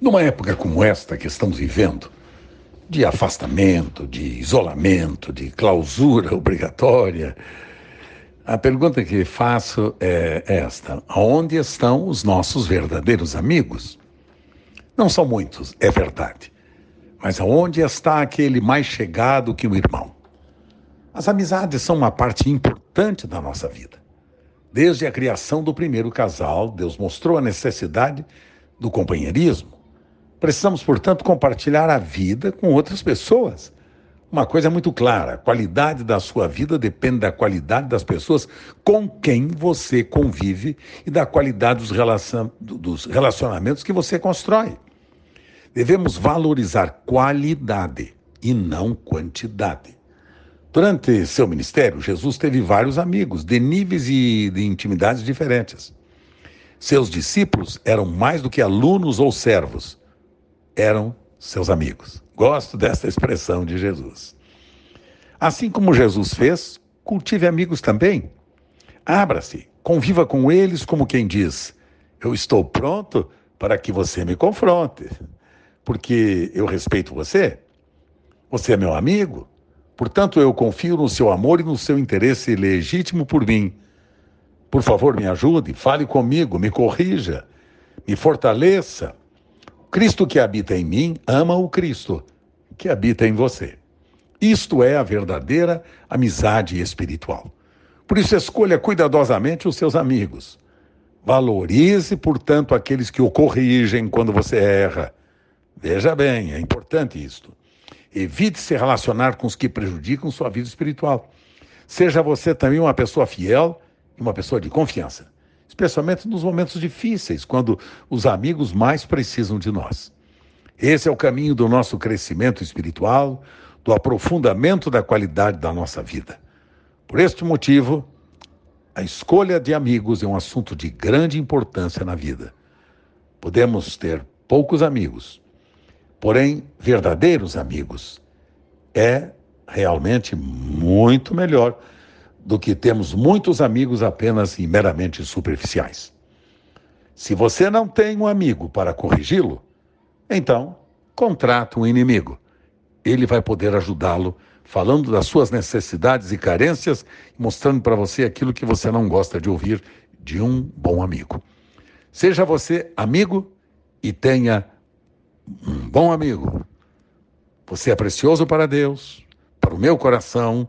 Numa época como esta que estamos vivendo, de afastamento, de isolamento, de clausura obrigatória, a pergunta que faço é esta: aonde estão os nossos verdadeiros amigos? Não são muitos, é verdade. Mas aonde está aquele mais chegado que o irmão? As amizades são uma parte importante da nossa vida. Desde a criação do primeiro casal, Deus mostrou a necessidade do companheirismo. Precisamos, portanto, compartilhar a vida com outras pessoas. Uma coisa é muito clara: a qualidade da sua vida depende da qualidade das pessoas com quem você convive e da qualidade dos relacionamentos que você constrói. Devemos valorizar qualidade e não quantidade. Durante seu ministério, Jesus teve vários amigos, de níveis e de intimidades diferentes. Seus discípulos eram mais do que alunos ou servos, eram seus amigos. Gosto desta expressão de Jesus. Assim como Jesus fez, cultive amigos também. Abra-se, conviva com eles como quem diz: Eu estou pronto para que você me confronte, porque eu respeito você. Você é meu amigo, Portanto, eu confio no seu amor e no seu interesse legítimo por mim. Por favor, me ajude, fale comigo, me corrija, me fortaleça. Cristo que habita em mim ama o Cristo que habita em você. Isto é a verdadeira amizade espiritual. Por isso, escolha cuidadosamente os seus amigos. Valorize, portanto, aqueles que o corrigem quando você erra. Veja bem, é importante isto. Evite se relacionar com os que prejudicam sua vida espiritual. Seja você também uma pessoa fiel e uma pessoa de confiança, especialmente nos momentos difíceis, quando os amigos mais precisam de nós. Esse é o caminho do nosso crescimento espiritual, do aprofundamento da qualidade da nossa vida. Por este motivo, a escolha de amigos é um assunto de grande importância na vida. Podemos ter poucos amigos, Porém, verdadeiros amigos é realmente muito melhor do que termos muitos amigos apenas e meramente superficiais. Se você não tem um amigo para corrigi-lo, então contrata um inimigo. Ele vai poder ajudá-lo falando das suas necessidades e carências mostrando para você aquilo que você não gosta de ouvir de um bom amigo. Seja você amigo e tenha um bom amigo. Você é precioso para Deus, para o meu coração,